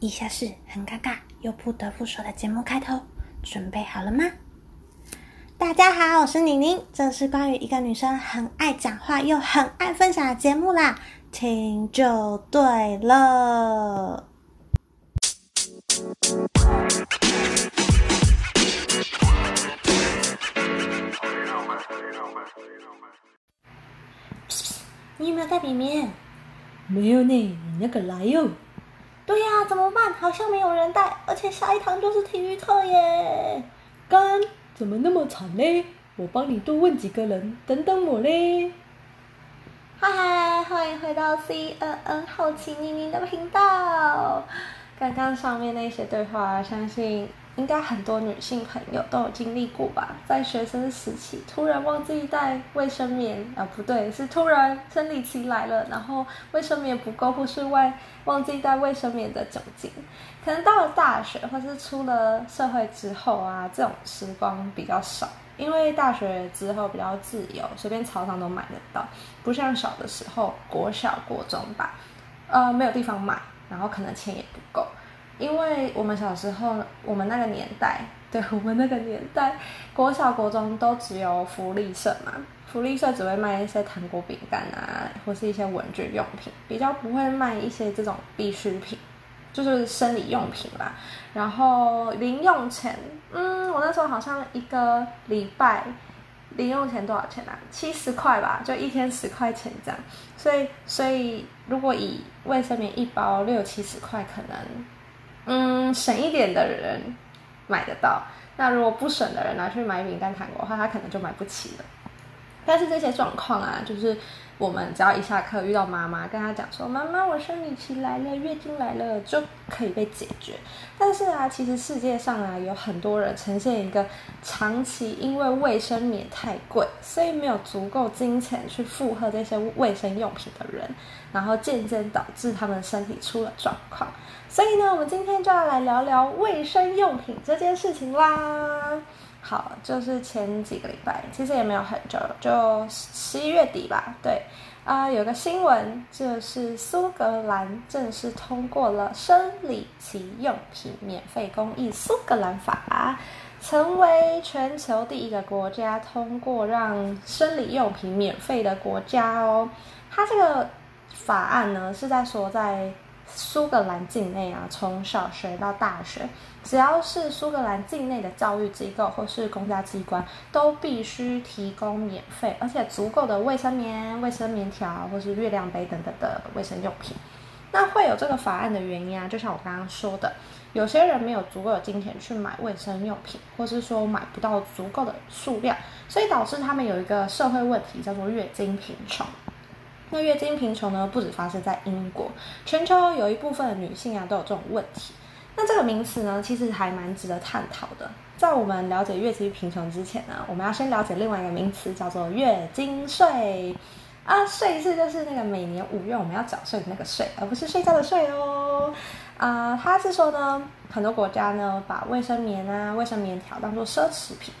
以下是很尴尬又不得不说的节目开头，准备好了吗？大家好，我是宁宁，这是关于一个女生很爱讲话又很爱分享的节目啦，听就对了。你有没有带笔面？没有呢，你那个来哟。对呀，怎么办？好像没有人带，而且下一堂就是体育课耶。干，怎么那么惨嘞？我帮你多问几个人，等等我嘞。嗨嗨，欢迎回到 C N N 好奇妮妮的频道。刚刚上面那些对话，相信。应该很多女性朋友都有经历过吧，在学生时期突然忘记带卫生棉啊，不对，是突然生理期来了，然后卫生棉不够，或是外忘记带卫生棉的酒精。可能到了大学或是出了社会之后啊，这种时光比较少，因为大学之后比较自由，随便操场都买得到，不像小的时候，国小、国中吧，呃，没有地方买，然后可能钱也不够。因为我们小时候，我们那个年代，对我们那个年代，国小、国中都只有福利社嘛，福利社只会卖一些糖果、饼干啊，或是一些文具用品，比较不会卖一些这种必需品，就是生理用品啦。然后零用钱，嗯，我那时候好像一个礼拜零用钱多少钱啊？七十块吧，就一天十块钱这样。所以，所以如果以卫生棉一包六七十块，可能。嗯，省一点的人买得到，那如果不省的人拿去买饼干糖果的话，他可能就买不起了。但是这些状况啊，就是我们只要一下课遇到妈妈，跟她讲说：“妈妈，我生理期来了，月经来了”，就可以被解决。但是啊，其实世界上啊，有很多人呈现一个长期因为卫生棉太贵，所以没有足够金钱去负荷这些卫生用品的人，然后渐渐导致他们身体出了状况。所以呢，我们今天就要来聊聊卫生用品这件事情啦。好，就是前几个礼拜，其实也没有很久，就十一月底吧。对，啊，有个新闻，就是苏格兰正式通过了生理期用品免费公益苏格兰法，成为全球第一个国家通过让生理用品免费的国家哦。它这个法案呢，是在说在。苏格兰境内啊，从小学到大学，只要是苏格兰境内的教育机构或是公家机关，都必须提供免费而且足够的卫生棉、卫生棉条或是月亮杯等等的卫生用品。那会有这个法案的原因啊，就像我刚刚说的，有些人没有足够的金钱去买卫生用品，或是说买不到足够的数量，所以导致他们有一个社会问题，叫做月经贫穷。那月经贫穷呢，不止发生在英国，全球有一部分的女性啊都有这种问题。那这个名词呢，其实还蛮值得探讨的。在我们了解月经贫穷之前呢，我们要先了解另外一个名词，叫做月经税啊。税是就是那个每年五月我们要缴税的那个税，而不是睡觉的税哦。啊，他是说呢，很多国家呢把卫生棉啊、卫生棉条当做奢侈品。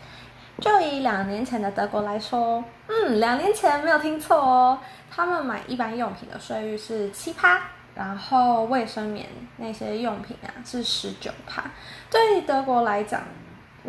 就以两年前的德国来说，嗯，两年前没有听错哦。他们买一般用品的税率是七趴，然后卫生棉那些用品啊是十九趴。对德国来讲。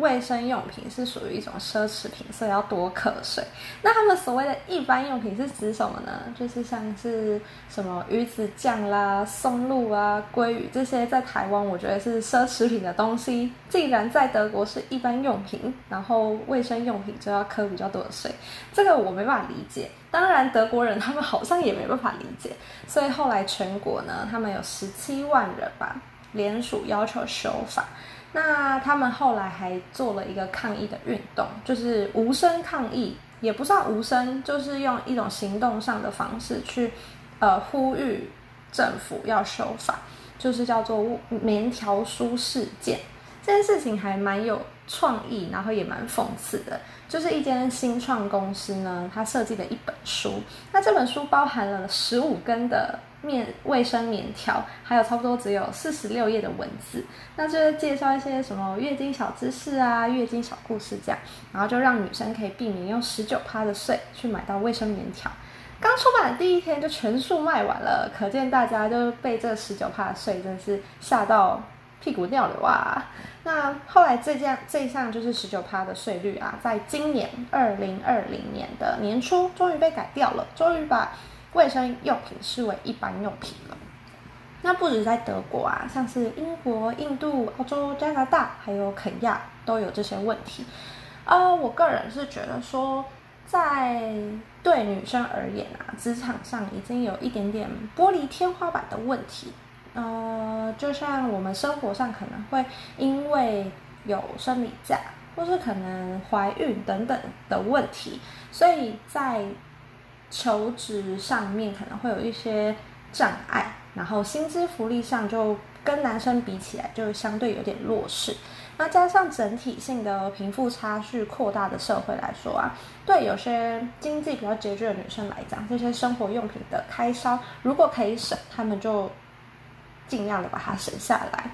卫生用品是属于一种奢侈品，所以要多课税。那他们所谓的一般用品是指什么呢？就是像是什么鱼子酱啦、松露啊、鲑鱼这些，在台湾我觉得是奢侈品的东西，竟然在德国是一般用品，然后卫生用品就要扣比较多的税，这个我没办法理解。当然，德国人他们好像也没办法理解，所以后来全国呢，他们有十七万人吧，联署要求修法。那他们后来还做了一个抗议的运动，就是无声抗议，也不算无声，就是用一种行动上的方式去，呃，呼吁政府要修法，就是叫做棉条书事件。这件事情还蛮有创意，然后也蛮讽刺的，就是一间新创公司呢，它设计了一本书，那这本书包含了十五根的。面卫生棉条，还有差不多只有四十六页的文字，那就是介绍一些什么月经小知识啊、月经小故事这样，然后就让女生可以避免用十九趴的税去买到卫生棉条。刚出版的第一天就全数卖完了，可见大家就被这十九趴的税真是吓到屁股尿流啊！那后来这项这项就是十九趴的税率啊，在今年二零二零年的年初终于被改掉了，终于把卫生用品视为一般用品了。那不止在德国啊，像是英国、印度、澳洲、加拿大，还有肯亚都有这些问题。呃，我个人是觉得说，在对女生而言啊，职场上已经有一点点玻璃天花板的问题。呃，就像我们生活上可能会因为有生理假，或是可能怀孕等等的问题，所以在求职上面可能会有一些障碍，然后薪资福利上就跟男生比起来就相对有点弱势。那加上整体性的贫富差距扩大的社会来说啊，对有些经济比较拮据的女生来讲，这些生活用品的开销如果可以省，她们就尽量的把它省下来。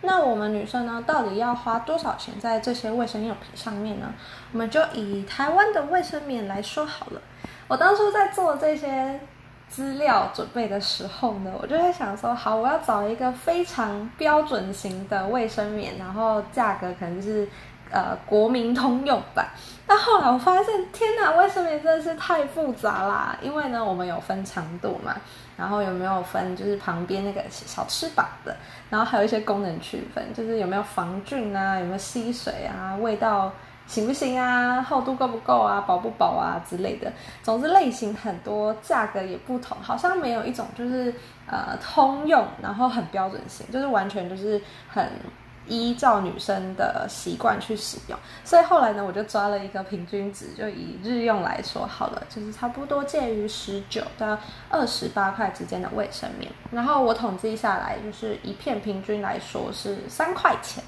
那我们女生呢，到底要花多少钱在这些卫生用品上面呢？我们就以台湾的卫生棉来说好了。我当初在做这些资料准备的时候呢，我就在想说，好，我要找一个非常标准型的卫生棉，然后价格可能是呃国民通用版。但后来我发现，天哪，卫生棉真的是太复杂啦！因为呢，我们有分长度嘛，然后有没有分就是旁边那个小翅膀的，然后还有一些功能区分，就是有没有防菌啊，有没有吸水啊，味道。行不行啊？厚度够不够啊？薄不薄啊之类的。总之类型很多，价格也不同，好像没有一种就是呃通用，然后很标准型，就是完全就是很依照女生的习惯去使用。所以后来呢，我就抓了一个平均值，就以日用来说好了，就是差不多介于十九到二十八块之间的卫生棉。然后我统计下来，就是一片平均来说是三块钱。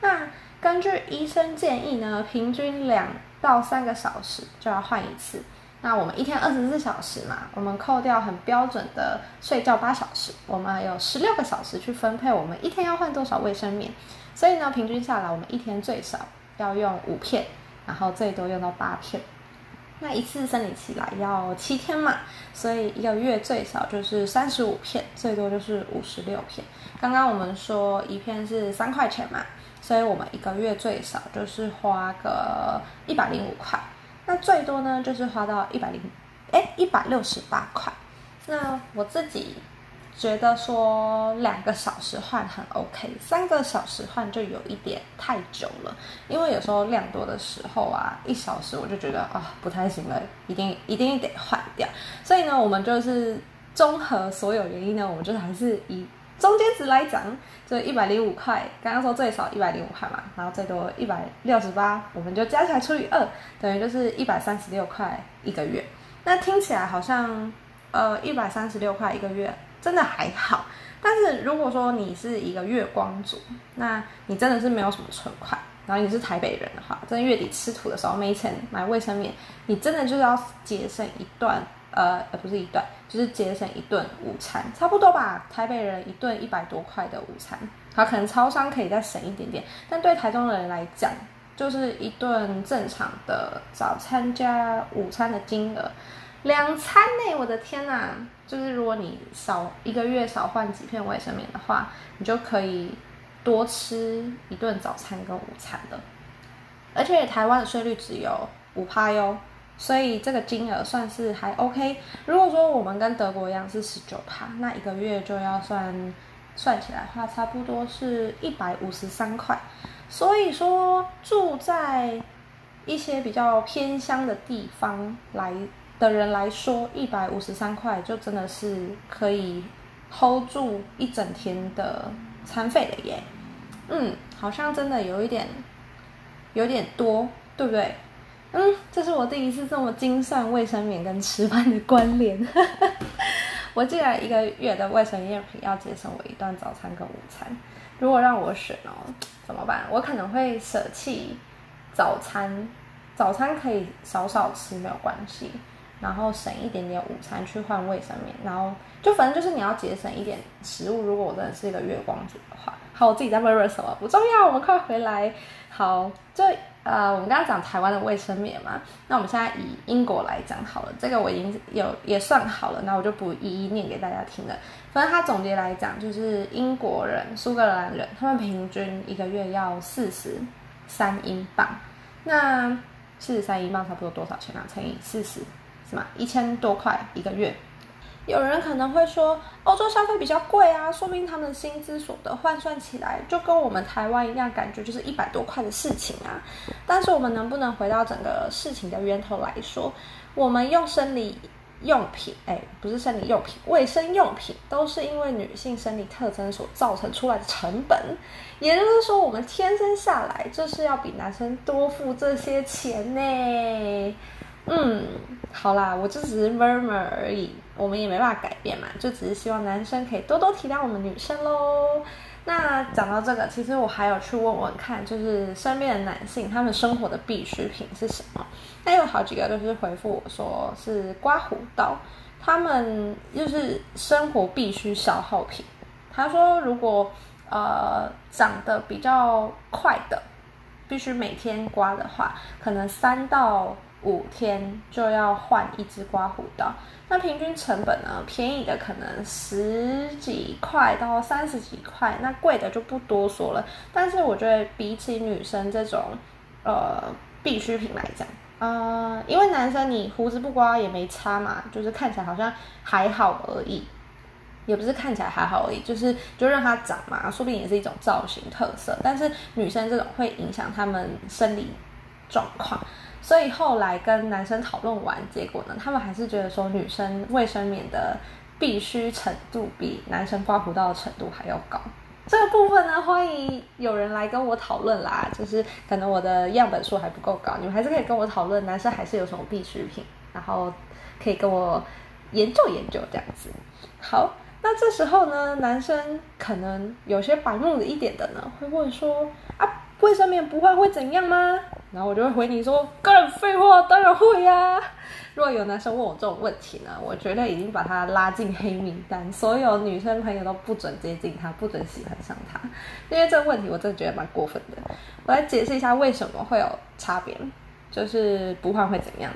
那根据医生建议呢，平均两到三个小时就要换一次。那我们一天二十四小时嘛，我们扣掉很标准的睡觉八小时，我们有十六个小时去分配我们一天要换多少卫生棉。所以呢，平均下来我们一天最少要用五片，然后最多用到八片。那一次生理期来要七天嘛，所以一个月最少就是三十五片，最多就是五十六片。刚刚我们说一片是三块钱嘛。所以我们一个月最少就是花个一百零五块，那最多呢就是花到一百零，哎一百六十八块。那我自己觉得说两个小时换很 OK，三个小时换就有一点太久了，因为有时候量多的时候啊，一小时我就觉得啊不太行了，一定一定得换掉。所以呢，我们就是综合所有原因呢，我们就还是以。中间值来讲，就一百零五块。刚刚说最少一百零五块嘛，然后最多一百六十八，我们就加起来除以二，等于就是一百三十六块一个月。那听起来好像，呃，一百三十六块一个月真的还好。但是如果说你是一个月光族，那你真的是没有什么存款，然后你是台北人的话，在月底吃土的时候没钱买卫生棉，你真的就是要节省一段。呃，呃不是一段，就是节省一顿午餐，差不多吧。台北人一顿一百多块的午餐，好，可能超商可以再省一点点，但对台中人来讲，就是一顿正常的早餐加午餐的金额，两餐呢，我的天呐！就是如果你少一个月少换几片卫生棉的话，你就可以多吃一顿早餐跟午餐的，而且台湾的税率只有五趴哟。所以这个金额算是还 OK。如果说我们跟德国一样是十九趴，那一个月就要算算起来话，差不多是一百五十三块。所以说住在一些比较偏乡的地方来的人来说，一百五十三块就真的是可以 hold 住一整天的餐费了耶。嗯，好像真的有一点有点多，对不对？嗯，这是我第一次这么精算卫生棉跟吃饭的关联。我既然一个月的卫生用品要节省我一段早餐跟午餐，如果让我选哦，怎么办？我可能会舍弃早餐，早餐可以少少吃没有关系，然后省一点点午餐去换卫生棉，然后就反正就是你要节省一点食物。如果我真的是一个月光族的话，好，我自己在问什么不重要，我们快回来。好，这。呃，我们刚刚讲台湾的卫生棉嘛，那我们现在以英国来讲好了，这个我已经有也算好了，那我就不一一念给大家听了。反正他总结来讲，就是英国人、苏格兰人，他们平均一个月要四十三英镑，那四十三英镑差不多多少钱啊？乘以四十，什么？一千多块一个月。有人可能会说，欧洲消费比较贵啊，说明他们的薪资所得换算起来就跟我们台湾一样，感觉就是一百多块的事情啊。但是我们能不能回到整个事情的源头来说，我们用生理用品，哎，不是生理用品，卫生用品，都是因为女性生理特征所造成出来的成本。也就是说，我们天生下来就是要比男生多付这些钱呢。嗯，好啦，我就只是 murmur 而已，我们也没办法改变嘛，就只是希望男生可以多多体谅我们女生喽。那讲到这个，其实我还有去问问看，就是身边的男性他们生活的必需品是什么？那有好几个都是回复我说是刮胡刀，他们就是生活必须消耗品。他说如果呃长得比较快的，必须每天刮的话，可能三到。五天就要换一支刮胡刀，那平均成本呢？便宜的可能十几块到三十几块，那贵的就不多说了。但是我觉得比起女生这种呃必需品来讲，呃，因为男生你胡子不刮也没差嘛，就是看起来好像还好而已，也不是看起来还好而已，就是就让它长嘛，说不定也是一种造型特色。但是女生这种会影响他们生理状况。所以后来跟男生讨论完，结果呢，他们还是觉得说女生卫生棉的必须程度比男生刮胡刀的程度还要高。这个部分呢，欢迎有人来跟我讨论啦。就是可能我的样本数还不够高，你们还是可以跟我讨论，男生还是有什么必需品，然后可以跟我研究研究这样子。好，那这时候呢，男生可能有些白目的一点的呢，会问说啊。卫生棉不换会怎样吗？然后我就会回你说：“个人废话，当然会呀。”如果有男生问我这种问题呢，我绝对已经把他拉进黑名单，所有女生朋友都不准接近他，不准喜欢上他，因为这个问题我真的觉得蛮过分的。我来解释一下为什么会有差别，就是不换会怎样。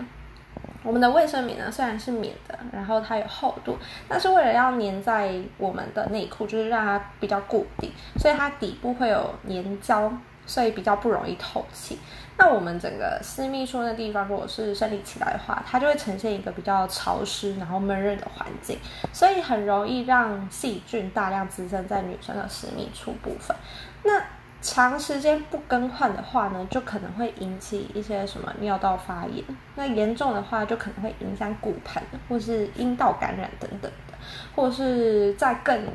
我们的卫生棉呢，虽然是棉的，然后它有厚度，但是为了要粘在我们的内裤，就是让它比较固定，所以它底部会有粘胶。所以比较不容易透气。那我们整个私密处那地方，如果是生理期来的话，它就会呈现一个比较潮湿然后闷热的环境，所以很容易让细菌大量滋生在女生的私密处部分。那长时间不更换的话呢，就可能会引起一些什么尿道发炎。那严重的话，就可能会影响骨盆或是阴道感染等等的，或是在更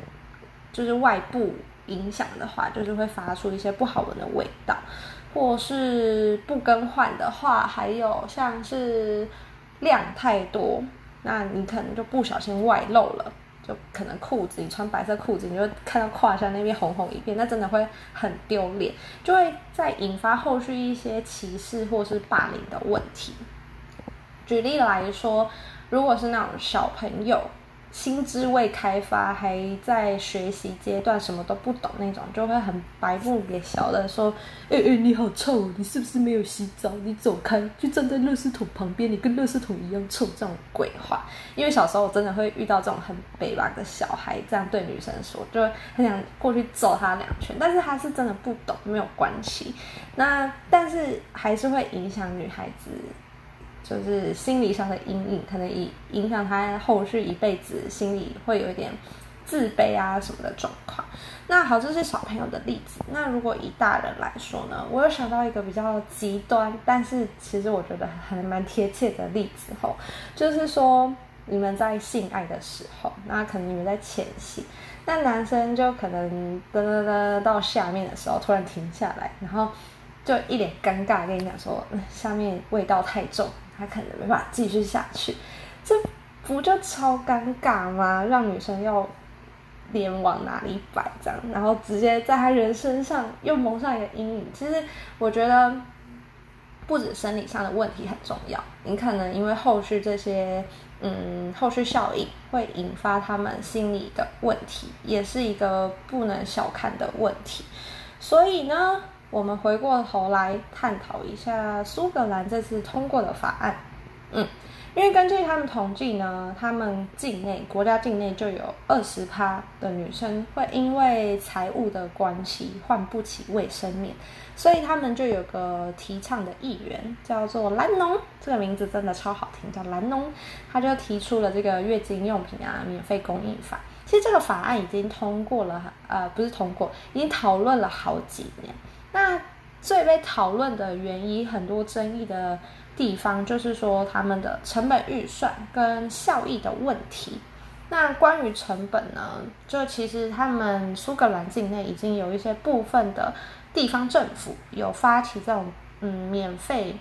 就是外部。影响的话，就是会发出一些不好闻的味道，或是不更换的话，还有像是量太多，那你可能就不小心外露了，就可能裤子你穿白色裤子，你就看到胯下那边红红一片，那真的会很丢脸，就会再引发后续一些歧视或是霸凌的问题。举例来说，如果是那种小朋友。心智未开发，还在学习阶段，什么都不懂那种，就会很白目给小的说：“哎哎，你好臭，你是不是没有洗澡？你走开，就站在垃圾桶旁边，你跟垃圾桶一样臭。”这种鬼话，因为小时候我真的会遇到这种很北吧的小孩，这样对女生说，就很想过去揍他两拳，但是他是真的不懂，没有关系。那但是还是会影响女孩子。就是心理上的阴影，可能影影响他后续一辈子心里会有一点自卑啊什么的状况。那好，这是小朋友的例子。那如果以大人来说呢？我有想到一个比较极端，但是其实我觉得还蛮贴切的例子吼，就是说你们在性爱的时候，那可能你们在前戏，那男生就可能噔噔噔到下面的时候突然停下来，然后就一脸尴尬跟你讲说，下面味道太重。他可能没办法继续下去，这不就超尴尬吗？让女生要脸往哪里摆这样，然后直接在他人身上又蒙上一个阴影。其实我觉得不止生理上的问题很重要，你可能因为后续这些嗯后续效应会引发他们心理的问题，也是一个不能小看的问题。所以呢。我们回过头来探讨一下苏格兰这次通过的法案。嗯，因为根据他们统计呢，他们境内国家境内就有二十趴的女生会因为财务的关系换不起卫生棉，所以他们就有个提倡的议员叫做兰农，这个名字真的超好听，叫兰农，他就提出了这个月经用品啊免费供应法。其实这个法案已经通过了，呃，不是通过，已经讨论了好几年。那最被讨论的原因，很多争议的地方，就是说他们的成本预算跟效益的问题。那关于成本呢，就其实他们苏格兰境内已经有一些部分的地方政府有发起这种嗯免费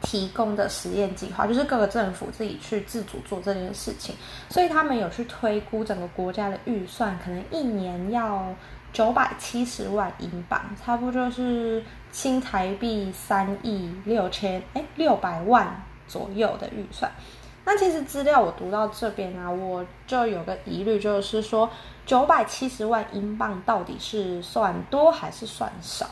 提供的实验计划，就是各个政府自己去自主做这件事情，所以他们有去推估整个国家的预算，可能一年要。九百七十万英镑，差不多是新台币三亿六千哎六百万左右的预算。那其实资料我读到这边啊，我就有个疑虑，就是说九百七十万英镑到底是算多还是算少？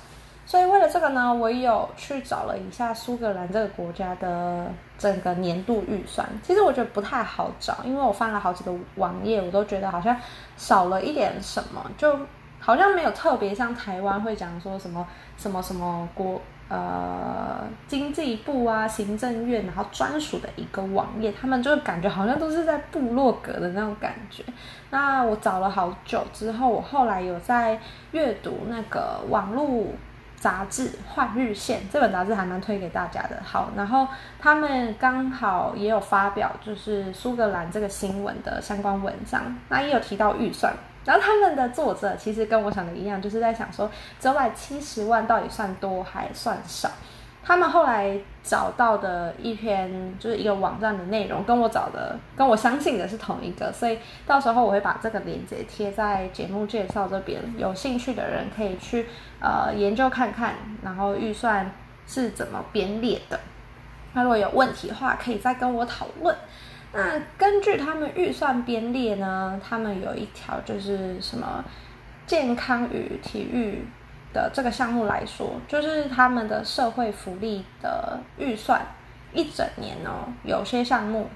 所以为了这个呢，我有去找了一下苏格兰这个国家的整个年度预算。其实我觉得不太好找，因为我翻了好几个网页，我都觉得好像少了一点什么，就。好像没有特别像台湾会讲说什么什么什么国呃经济部啊行政院然后专属的一个网页，他们就感觉好像都是在部落格的那种感觉。那我找了好久之后，我后来有在阅读那个网络杂志《换日线》这本杂志，还蛮推给大家的。好，然后他们刚好也有发表就是苏格兰这个新闻的相关文章，那也有提到预算。然后他们的作者其实跟我想的一样，就是在想说九百七十万到底算多还算少。他们后来找到的一篇就是一个网站的内容，跟我找的跟我相信的是同一个，所以到时候我会把这个链接贴在节目介绍这边，有兴趣的人可以去呃研究看看，然后预算是怎么编列的。那如果有问题的话，可以再跟我讨论。那根据他们预算编列呢，他们有一条就是什么健康与体育的这个项目来说，就是他们的社会福利的预算一整年哦，有些项目。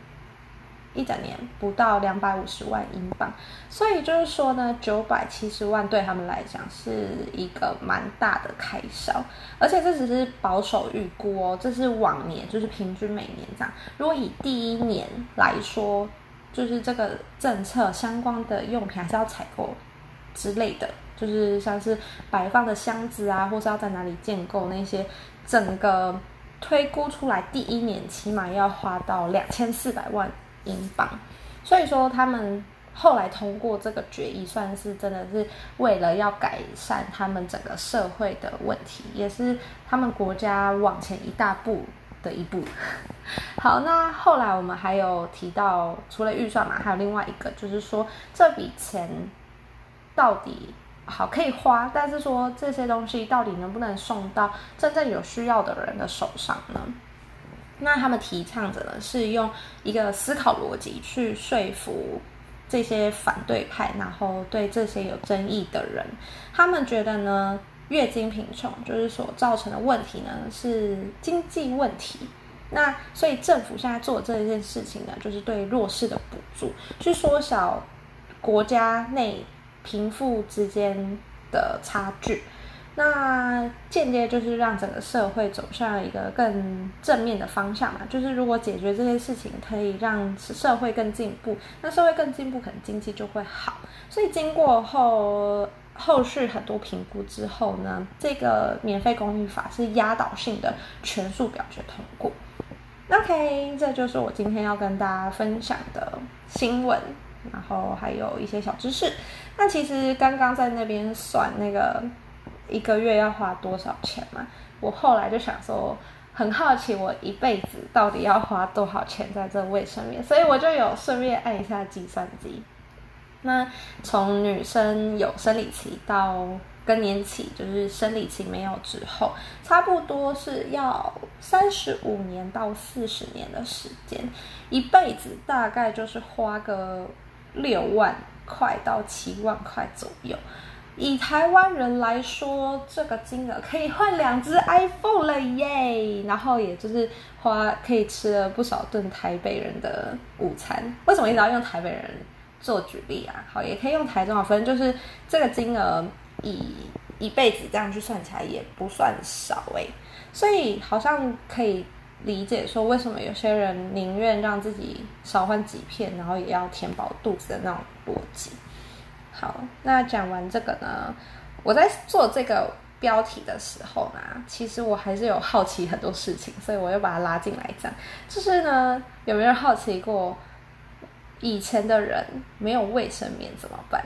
一整年不到两百五十万英镑，所以就是说呢，九百七十万对他们来讲是一个蛮大的开销，而且这只是保守预估哦，这是往年就是平均每年这样。如果以第一年来说，就是这个政策相关的用品还是要采购之类的，就是像是摆放的箱子啊，或是要在哪里建构那些，整个推估出来第一年起码要花到两千四百万。英镑，所以说他们后来通过这个决议，算是真的是为了要改善他们整个社会的问题，也是他们国家往前一大步的一步。好，那后来我们还有提到，除了预算嘛，还有另外一个，就是说这笔钱到底好可以花，但是说这些东西到底能不能送到真正有需要的人的手上呢？那他们提倡者呢，是用一个思考逻辑去说服这些反对派，然后对这些有争议的人，他们觉得呢，月经贫穷就是所造成的问题呢是经济问题。那所以政府现在做这件事情呢，就是对弱势的补助，去缩小国家内贫富之间的差距。那间接就是让整个社会走向一个更正面的方向嘛，就是如果解决这些事情，可以让社会更进步，那社会更进步，可能经济就会好。所以经过后后续很多评估之后呢，这个免费公寓法是压倒性的全数表决通过。OK，这就是我今天要跟大家分享的新闻，然后还有一些小知识。那其实刚刚在那边算那个。一个月要花多少钱嘛？我后来就想说，很好奇我一辈子到底要花多少钱在这卫生棉，所以我就有顺便按一下计算机。那从女生有生理期到更年期，就是生理期没有之后，差不多是要三十五年到四十年的时间，一辈子大概就是花个六万块到七万块左右。以台湾人来说，这个金额可以换两只 iPhone 了耶！然后也就是花可以吃了不少顿台北人的午餐。为什么一直要用台北人做举例啊？好，也可以用台中啊，反正就是这个金额以一辈子这样去算起来也不算少诶。所以好像可以理解说，为什么有些人宁愿让自己少换几片，然后也要填饱肚子的那种逻辑。好，那讲完这个呢，我在做这个标题的时候呢，其实我还是有好奇很多事情，所以我又把它拉进来讲。就是呢，有没有好奇过以前的人没有卫生棉怎么办？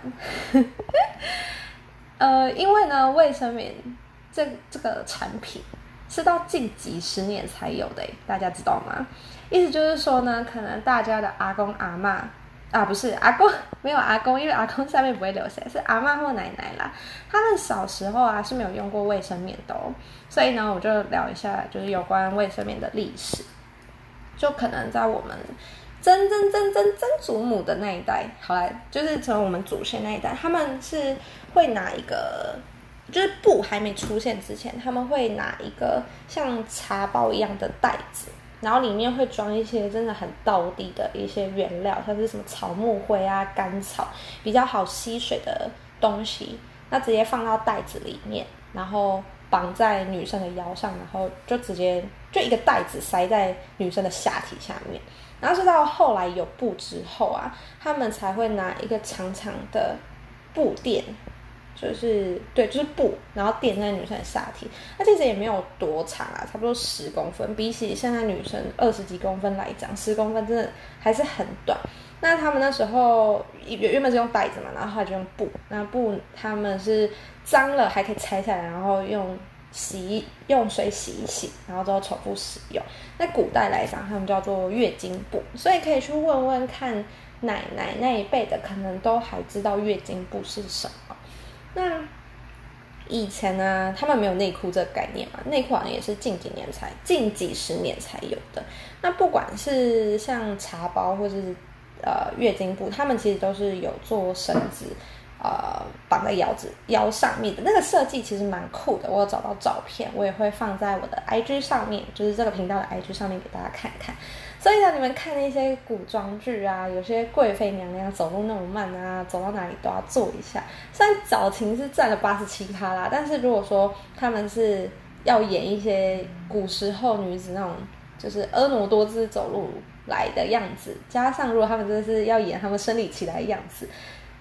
呃，因为呢，卫生棉这这个产品是到近几十年才有的，大家知道吗？意思就是说呢，可能大家的阿公阿妈。啊，不是阿公，没有阿公，因为阿公下面不会流血，是阿妈或奶奶啦。他们小时候啊是没有用过卫生棉的哦，所以呢，我就聊一下，就是有关卫生棉的历史。就可能在我们曾曾曾曾曾祖母的那一代，好来，就是从我们祖先那一代，他们是会拿一个，就是布还没出现之前，他们会拿一个像茶包一样的袋子。然后里面会装一些真的很道地的一些原料，像是什么草木灰啊、干草，比较好吸水的东西。那直接放到袋子里面，然后绑在女生的腰上，然后就直接就一个袋子塞在女生的下体下面。然后是到后来有布之后啊，他们才会拿一个长长的布垫。就是对，就是布，然后垫在女生的下体，那其实也没有多长啊，差不多十公分。比起现在女生二十几公分来讲，十公分真的还是很短。那他们那时候原原本是用袋子嘛，然后后来就用布。那布他们是脏了还可以拆下来，然后用洗用水洗一洗，然后之后重复使用。那古代来讲，他们叫做月经布，所以可以去问问看奶奶那一辈的，可能都还知道月经布是什么。那以前呢，他们没有内裤这个概念嘛？内裤好像也是近几年才、近几十年才有的。那不管是像茶包或者是呃月经布，他们其实都是有做绳子。呃，绑在腰子腰上面的那个设计其实蛮酷的，我有找到照片，我也会放在我的 IG 上面，就是这个频道的 IG 上面给大家看看。所以呢，你们看那些古装剧啊，有些贵妃娘娘走路那么慢啊，走到哪里都要坐一下。虽然早晴是占了八十七趴啦，但是如果说他们是要演一些古时候女子那种就是婀娜多姿走路来的样子，加上如果他们真的是要演他们生理期来的样子。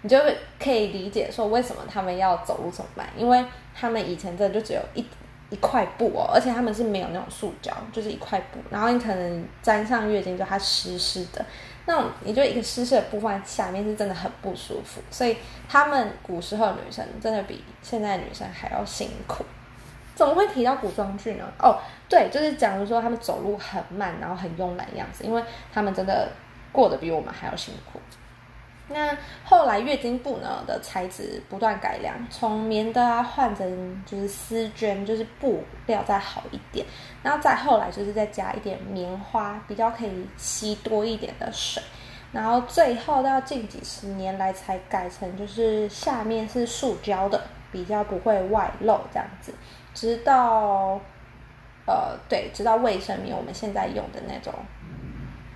你就可以理解说为什么他们要走路这么慢，因为他们以前真的就只有一一块布哦，而且他们是没有那种塑胶，就是一块布，然后你可能沾上月经就它湿湿的，那种你就一个湿湿的布放在下面是真的很不舒服，所以他们古时候的女生真的比现在女生还要辛苦。怎么会提到古装剧呢？哦，对，就是讲说他们走路很慢，然后很慵懒样子，因为他们真的过得比我们还要辛苦。那后来月经布呢的材质不断改良，从棉的啊换成就是丝绢，就是布料再好一点，然后再后来就是再加一点棉花，比较可以吸多一点的水，然后最后到近几十年来才改成就是下面是塑胶的，比较不会外露这样子，直到呃对，直到卫生棉我们现在用的那种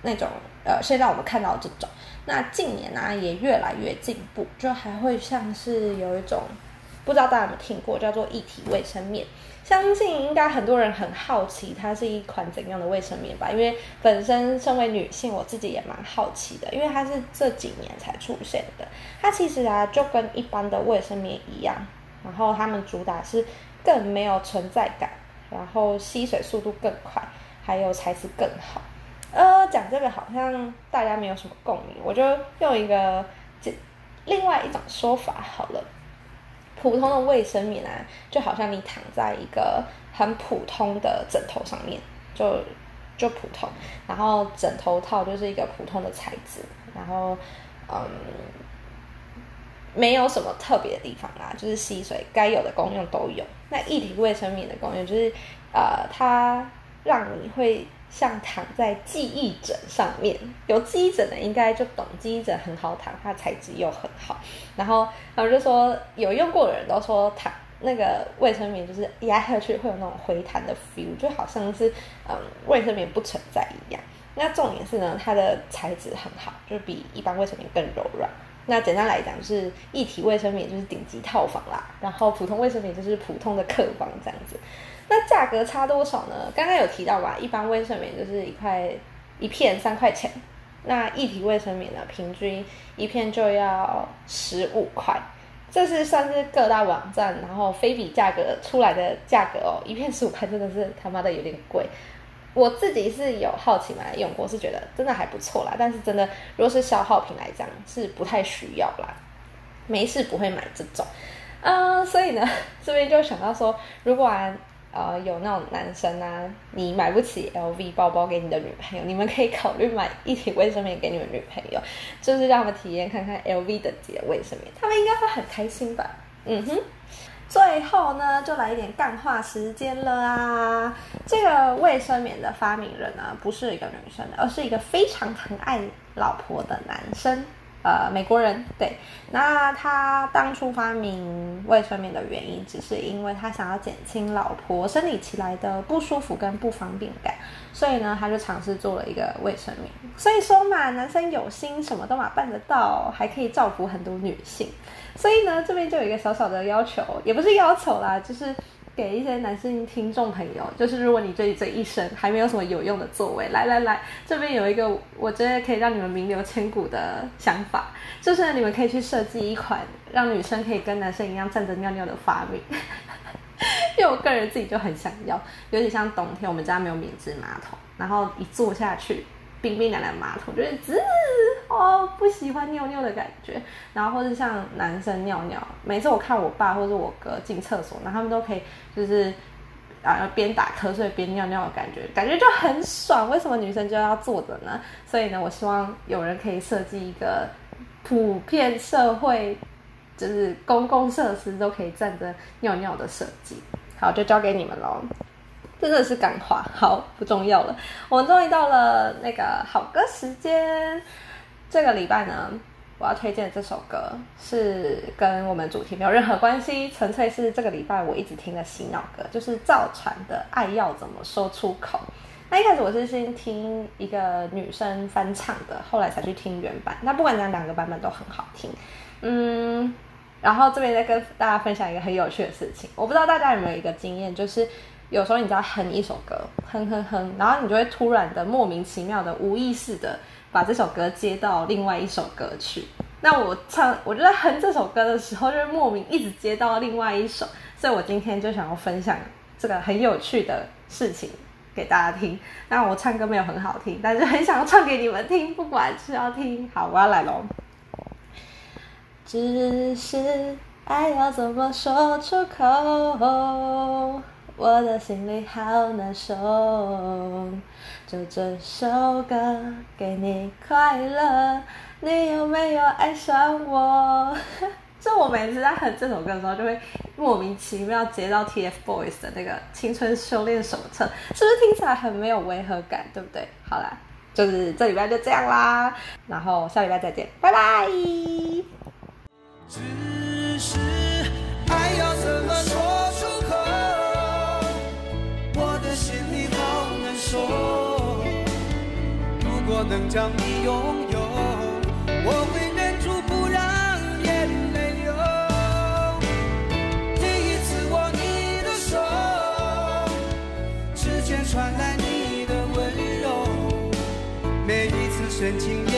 那种呃，现在我们看到这种。那近年呢，也越来越进步，就还会像是有一种，不知道大家有没有听过，叫做一体卫生棉。相信应该很多人很好奇，它是一款怎样的卫生棉吧？因为本身身为女性，我自己也蛮好奇的，因为它是这几年才出现的。它其实啊，就跟一般的卫生棉一样，然后它们主打是更没有存在感，然后吸水速度更快，还有材质更好。呃，讲这个好像大家没有什么共鸣，我就用一个这另外一种说法好了。普通的卫生棉啊，就好像你躺在一个很普通的枕头上面，就就普通，然后枕头套就是一个普通的材质，然后嗯，没有什么特别的地方啦，就是吸水该有的功用都有。那一体卫生棉的功用就是呃，它让你会。像躺在记忆枕上面。有记忆枕的应该就懂，记忆枕很好躺，它材质又很好。然后，他们就说有用过的人都说躺那个卫生棉就是压下去会有那种回弹的 feel，就好像是嗯卫生棉不存在一样。那重点是呢，它的材质很好，就比一般卫生棉更柔软。那简单来讲，就是一体卫生棉就是顶级套房啦，然后普通卫生棉就是普通的客房这样子。那价格差多少呢？刚刚有提到吧，一般卫生棉就是一块一片三块钱，那一体卫生棉呢，平均一片就要十五块，这是算是各大网站然后非比价格出来的价格哦，一片十五块真的是他妈的有点贵。我自己是有好奇买来用过，是觉得真的还不错啦。但是真的，如果是消耗品来讲，是不太需要啦。没事不会买这种，嗯，所以呢，这边就想到说，如果呃有那种男生啊，你买不起 LV 包包给你的女朋友，你们可以考虑买一体卫生棉给你们女朋友，就是让他们体验看看 LV 等级的卫生棉，他们应该会很开心吧？嗯哼。最后呢，就来一点干话时间了啊！这个卫生棉的发明人呢，不是一个女生，而是一个非常疼爱老婆的男生，呃，美国人。对，那他当初发明卫生棉的原因，只是因为他想要减轻老婆生理期来的不舒服跟不方便感，所以呢，他就尝试做了一个卫生棉。所以说嘛，男生有心，什么都嘛办得到，还可以造福很多女性。所以呢，这边就有一个小小的要求，也不是要求啦，就是给一些男性听众朋友，就是如果你这这一生还没有什么有用的作为，来来来，这边有一个我觉得可以让你们名留千古的想法，就是你们可以去设计一款让女生可以跟男生一样站着尿尿的发明，因为我个人自己就很想要，尤其像冬天，我们家没有免治马桶，然后一坐下去。冰冰凉凉马桶，就是滋哦，不喜欢尿尿的感觉。然后或者像男生尿尿，每次我看我爸或者我哥进厕所，然后他们都可以就是啊边打瞌睡边尿尿的感觉，感觉就很爽。为什么女生就要坐着呢？所以呢，我希望有人可以设计一个普遍社会就是公共设施都可以站着尿尿的设计。好，就交给你们喽。真的是感化，好不重要了。我们终于到了那个好歌时间。这个礼拜呢，我要推荐的这首歌是跟我们主题没有任何关系，纯粹是这个礼拜我一直听的洗脑歌，就是赵传的《爱要怎么说出口》。那一开始我是先听一个女生翻唱的，后来才去听原版。那不管怎样，两个版本都很好听。嗯，然后这边再跟大家分享一个很有趣的事情，我不知道大家有没有一个经验，就是。有时候你在哼一首歌，哼哼哼，然后你就会突然的莫名其妙的无意识的把这首歌接到另外一首歌去。那我唱，我就在哼这首歌的时候，就是莫名一直接到另外一首。所以我今天就想要分享这个很有趣的事情给大家听。那我唱歌没有很好听，但是很想要唱给你们听，不管是要听。好，我要来喽。只是爱要怎么说出口？我的心里好难受，就这首歌给你快乐，你有没有爱上我？就我每次在哼这首歌的时候，就会莫名其妙接到 TFBOYS 的那个《青春修炼手册》，是不是听起来很没有违和感？对不对？好啦，就是这礼拜就这样啦，然后下礼拜再见，拜拜。只是爱要怎么如果能将你拥有，我会忍住不让眼泪流。第一次握你的手，指尖传来你的温柔，每一次深情。